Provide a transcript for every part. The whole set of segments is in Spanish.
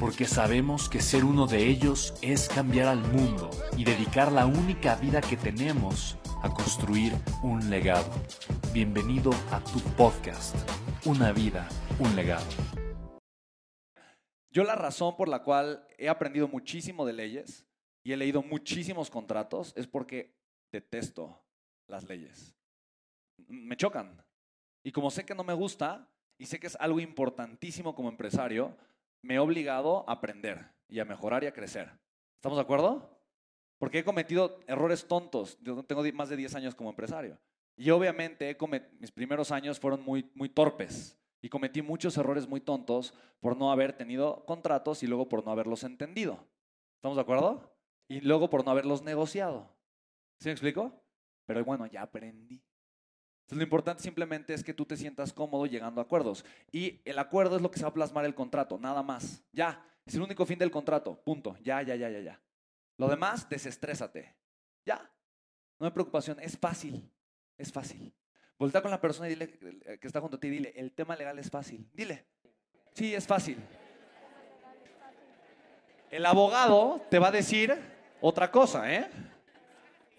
porque sabemos que ser uno de ellos es cambiar al mundo y dedicar la única vida que tenemos a construir un legado. Bienvenido a tu podcast, Una vida, un legado. Yo la razón por la cual he aprendido muchísimo de leyes y he leído muchísimos contratos es porque detesto las leyes. Me chocan. Y como sé que no me gusta y sé que es algo importantísimo como empresario, me he obligado a aprender y a mejorar y a crecer. ¿Estamos de acuerdo? Porque he cometido errores tontos. Yo tengo más de 10 años como empresario. Y obviamente mis primeros años fueron muy, muy torpes. Y cometí muchos errores muy tontos por no haber tenido contratos y luego por no haberlos entendido. ¿Estamos de acuerdo? Y luego por no haberlos negociado. ¿Sí me explico? Pero bueno, ya aprendí. Lo importante simplemente es que tú te sientas cómodo llegando a acuerdos. Y el acuerdo es lo que se va a plasmar el contrato, nada más. Ya, es el único fin del contrato, punto. Ya, ya, ya, ya, ya. Lo demás, desestrésate. Ya. No hay preocupación, es fácil, es fácil. Volta con la persona y dile eh, que está junto a ti, dile, el tema legal es fácil. Dile, sí, es fácil. El abogado te va a decir otra cosa, ¿eh?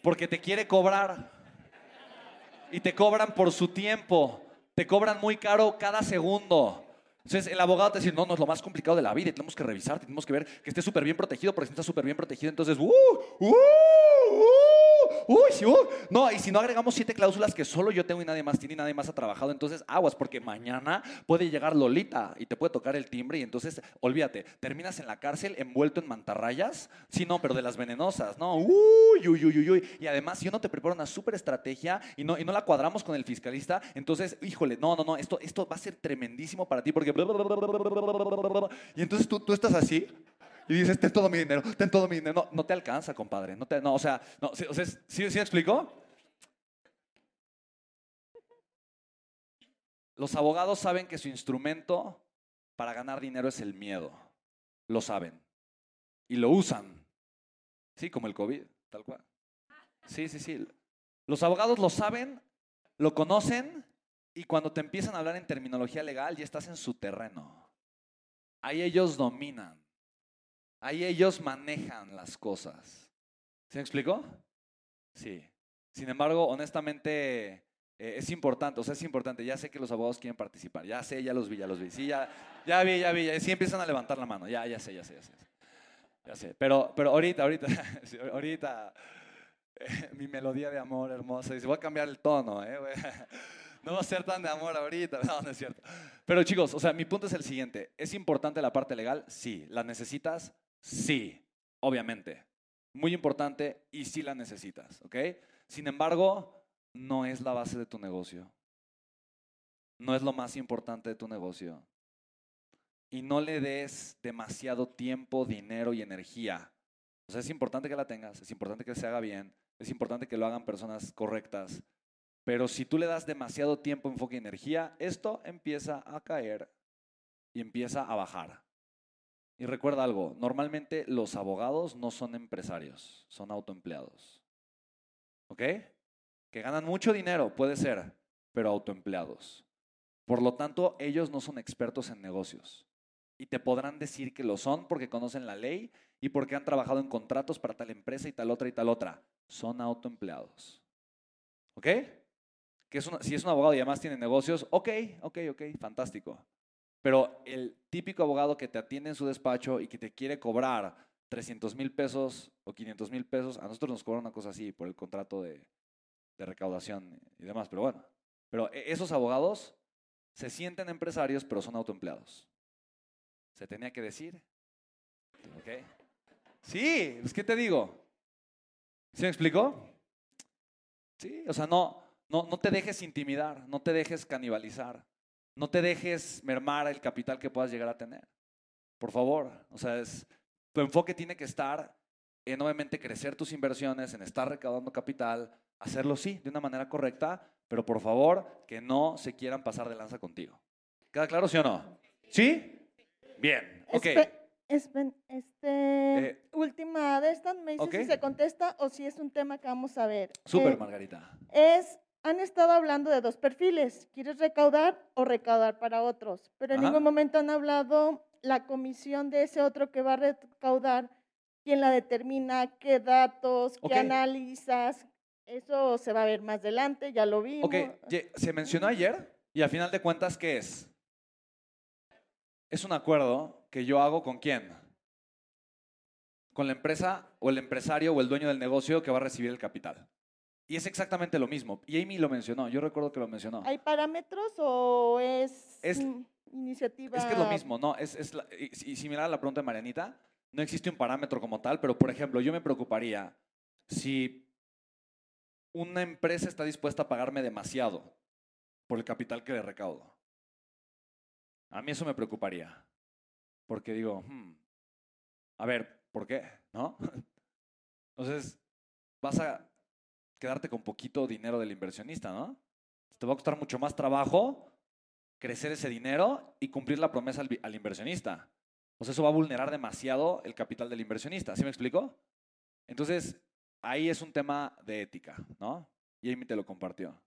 Porque te quiere cobrar y te cobran por su tiempo. Te cobran muy caro cada segundo. Entonces el abogado te dice, no, no es lo más complicado de la vida, tenemos que revisar, tenemos que ver que esté súper bien protegido, porque si está súper bien protegido, entonces, ¡uh! ¡uh! ¡Uh! Uy, sí, uh. No, y si no agregamos siete cláusulas que solo yo tengo y nadie más tiene y nadie más ha trabajado, entonces aguas, porque mañana puede llegar Lolita y te puede tocar el timbre y entonces, olvídate, terminas en la cárcel envuelto en mantarrayas. Sí, no, pero de las venenosas, ¿no? Uy, uy, uy, uy, Y además, si uno te prepara una súper estrategia y no, y no la cuadramos con el fiscalista, entonces, híjole, no, no, no, esto, esto va a ser tremendísimo para ti porque... Y entonces tú, tú estás así y dices, ten todo mi dinero, ten todo mi dinero. No, no te alcanza, compadre. No, te, no o sea, no, o sea ¿sí, ¿sí explicó? Los abogados saben que su instrumento para ganar dinero es el miedo. Lo saben. Y lo usan. Sí, como el COVID, tal cual. Sí, sí, sí. Los abogados lo saben, lo conocen y cuando te empiezan a hablar en terminología legal ya estás en su terreno. Ahí ellos dominan. Ahí ellos manejan las cosas. ¿Se me explicó? Sí. Sin embargo, honestamente, eh, es importante, o sea, es importante. Ya sé que los abogados quieren participar. Ya sé, ya los vi, ya los vi. Sí, ya, ya vi, ya vi. Sí empiezan a levantar la mano. Ya, ya sé, ya sé, ya sé. Ya sé. Pero, pero ahorita, ahorita, ahorita, eh, mi melodía de amor hermosa. Dice, voy a cambiar el tono, ¿eh? No va a ser tan de amor ahorita, no, no es cierto. Pero chicos, o sea, mi punto es el siguiente. ¿Es importante la parte legal? Sí. ¿La necesitas? Sí, obviamente. Muy importante y sí la necesitas, ¿ok? Sin embargo, no es la base de tu negocio. No es lo más importante de tu negocio. Y no le des demasiado tiempo, dinero y energía. O sea, es importante que la tengas, es importante que se haga bien, es importante que lo hagan personas correctas. Pero si tú le das demasiado tiempo, enfoque y energía, esto empieza a caer y empieza a bajar. Y recuerda algo, normalmente los abogados no son empresarios, son autoempleados. ¿Ok? Que ganan mucho dinero, puede ser, pero autoempleados. Por lo tanto, ellos no son expertos en negocios. Y te podrán decir que lo son porque conocen la ley y porque han trabajado en contratos para tal empresa y tal otra y tal otra. Son autoempleados. ¿Ok? Que si es un abogado y además tiene negocios, ok, ok, ok, fantástico. Pero el típico abogado que te atiende en su despacho y que te quiere cobrar 300 mil pesos o 500 mil pesos, a nosotros nos cobran una cosa así por el contrato de, recaudación y demás, pero bueno. Pero e, esos abogados se sienten empresarios, pero son autoempleados. Se tenía que decir. ¿Ok? Sí, pues ¿qué te digo? ¿Sí me explicó? Sí, o sea, no, no, no te dejes intimidar, no te dejes canibalizar, no te dejes mermar el capital que puedas llegar a tener. Por favor, o sea, es, tu enfoque tiene que estar en obviamente crecer tus inversiones, en estar recaudando capital, hacerlo sí, de una manera correcta, pero por favor que no se quieran pasar de lanza contigo. ¿Queda claro, sí o no? ¿Sí? Bien, ok. este, Eh, última de estas, me dice ok. si se contesta o si es un tema que vamos a ver. Súper, Eh, Margarita. es, han estado hablando de dos perfiles, ¿quieres recaudar o recaudar para otros? Pero en Ajá. ningún momento han hablado la comisión de ese otro que va a recaudar, quién la determina, qué datos, qué analizas. Eso se va a ver más adelante, ya lo vimos. Ok, se mencionó ayer y al final de cuentas, ¿qué es? Es un acuerdo que yo hago con quién? Con la empresa o el empresario o el dueño del negocio que va a recibir el capital. Y es exactamente lo mismo. Y Amy lo mencionó, yo recuerdo que lo mencionó. ¿Hay parámetros o es, Es- iniciativa? Es que es lo mismo, ¿no? Es, es la- y, y similar a la pregunta de Marianita, no existe un parámetro como tal, pero por ejemplo, yo me preocuparía si una empresa está dispuesta a pagarme demasiado por el capital que le recaudo. A mí eso me preocuparía. Porque digo, hmm, a ver, ¿por qué? ¿No? Entonces, vas a quedarte con poquito dinero del inversionista, ¿no? Te va a costar mucho más trabajo crecer ese dinero y cumplir la promesa al, inversionista. Sea, eso va a vulnerar demasiado el capital del inversionista. ¿Sí me explico? Entonces, ahí es un tema de ética, ¿no? Y Amy te lo compartió.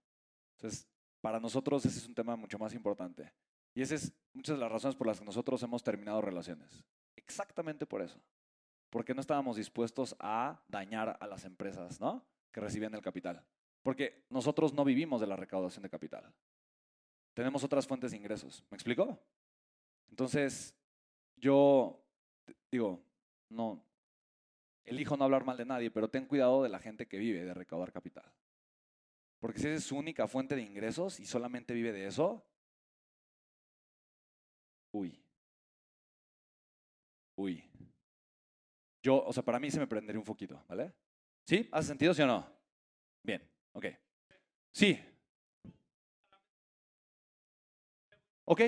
Entonces, para nosotros ese es un tema mucho más importante. Y esa es muchas de las razones por las que nosotros hemos terminado relaciones. Exactamente por eso. Porque no estábamos dispuestos a dañar a las empresas, ¿no? Que recibían el capital. Porque nosotros no vivimos de la recaudación de capital tenemos otras fuentes de ingresos. ¿Me explico? Entonces, yo digo, no, elijo no hablar mal de nadie, pero ten cuidado de la gente que vive de recaudar capital. Porque si esa es su única fuente de ingresos y solamente vive de eso, uy, uy. Yo, o sea, para mí se me prendería un foquito, ¿vale? ¿Sí? ¿Hace sentido, sí o no? Bien, ok. Sí, Ok.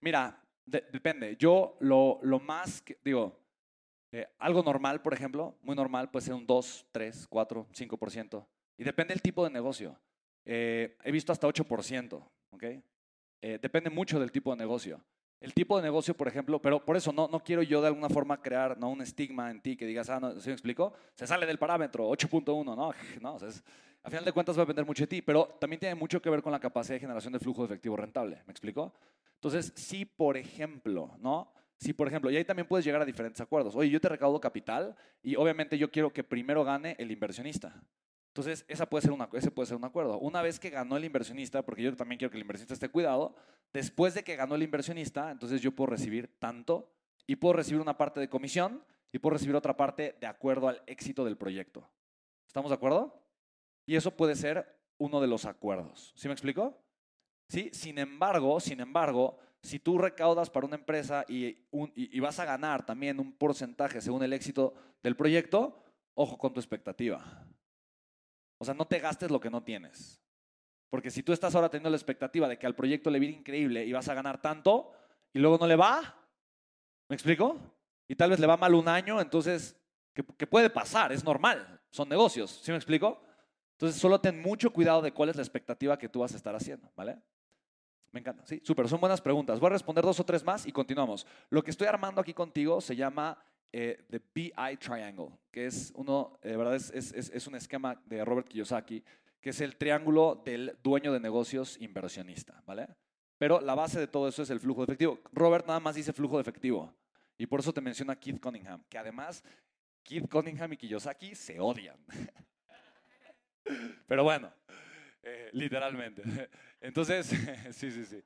Mira, de- depende. Yo lo, lo más, que, digo, eh, algo normal, por ejemplo, muy normal, puede ser un 2, 3, 4, 5%. Y depende del tipo de negocio. Eh, he visto hasta 8%, ¿ok? Eh, depende mucho del tipo de negocio. El tipo de negocio, por ejemplo, pero por eso no, no quiero yo de alguna forma crear ¿no? un estigma en ti que digas, ah, no, ¿sí me explico? Se sale del parámetro, 8.1, ¿no? no o sea, es- a final de cuentas va a depender mucho de ti, pero también tiene mucho que ver con la capacidad de generación de flujo de efectivo rentable, ¿me explico? Entonces, si por ejemplo, ¿no? Si por ejemplo, y ahí también puedes llegar a diferentes acuerdos. Oye, yo te recaudo capital y obviamente yo quiero que primero gane el inversionista. Entonces, esa puede ser una, ese puede ser un acuerdo. Una vez que ganó el inversionista, porque yo también quiero que el inversionista esté cuidado, después de que ganó el inversionista, entonces yo puedo recibir tanto y puedo recibir una parte de comisión y puedo recibir otra parte de acuerdo al éxito del proyecto. ¿Estamos de acuerdo? Y eso puede ser uno de los acuerdos. ¿Sí me explico? ¿Sí? Sin embargo, sin embargo, si tú recaudas para una empresa y, y vas a ganar también un porcentaje según el éxito del proyecto, ojo con tu expectativa. O sea, no te gastes lo que no tienes. Porque si tú estás ahora teniendo la expectativa de que al proyecto le viene increíble y vas a ganar tanto y luego no le va, ¿me explico? Y tal vez le va mal un año, entonces, que puede pasar, es normal, son negocios, ¿sí me explico? Entonces, solo ten mucho cuidado de cuál es la expectativa que tú vas a estar haciendo, ¿vale? Me encanta, sí, súper, son buenas preguntas. Voy a responder dos o tres más y continuamos. Lo que estoy armando aquí contigo se llama eh, The BI Triangle, que es uno, eh, ¿verdad? Es- es- es un esquema de Robert Kiyosaki, que es el triángulo del dueño de negocios inversionista, ¿vale? Pero la base de todo eso es el flujo de efectivo. Robert nada más dice flujo de efectivo. Y por eso te menciona Keith Cunningham, que además Keith Cunningham y Kiyosaki se odian. Pero bueno, eh, literalmente. Entonces, sí, sí, sí.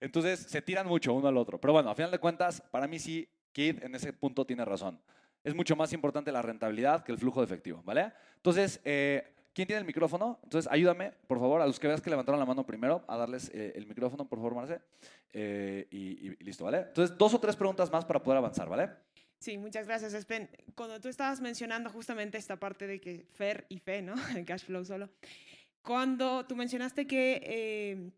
Entonces se tiran mucho uno al otro. Pero bueno, a final de cuentas, para mí sí, Keith en ese punto tiene razón. es mucho más importante la rentabilidad que el flujo de efectivo, ¿vale? Entonces, eh, ¿quién tiene el micrófono? Entonces, ayúdame, por favor, a los que veas que levantaron la mano primero, a darles eh, el micrófono, por favor, Marce. Eh, y, y listo, ¿vale? Entonces, dos o tres preguntas más para poder avanzar, ¿vale? Sí, muchas gracias, Espen. Cuando tú estabas mencionando justamente esta parte de que FER y FE, ¿no? El cash flow solo. Cuando tú mencionaste que eh,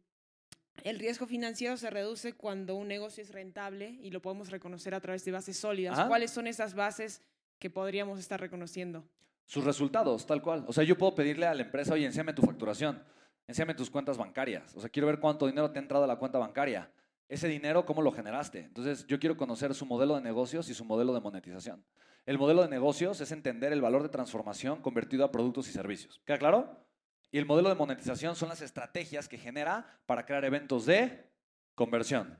el riesgo financiero se reduce cuando un negocio es rentable y lo podemos reconocer a través de bases sólidas. Ajá. ¿Cuáles son esas bases que podríamos estar reconociendo? Sus resultados, tal cual. O sea, yo puedo pedirle a la empresa, oye, enséame tu facturación, enséame tus cuentas bancarias. O sea, quiero ver cuánto dinero te ha entrado a la cuenta bancaria. Ese dinero, ¿cómo lo generaste? Entonces, yo quiero conocer su modelo de negocios y su modelo de monetización. El modelo de negocios es entender el valor de transformación convertido a productos y servicios. ¿Queda claro? Y el modelo de monetización son las estrategias que genera para crear eventos de conversión.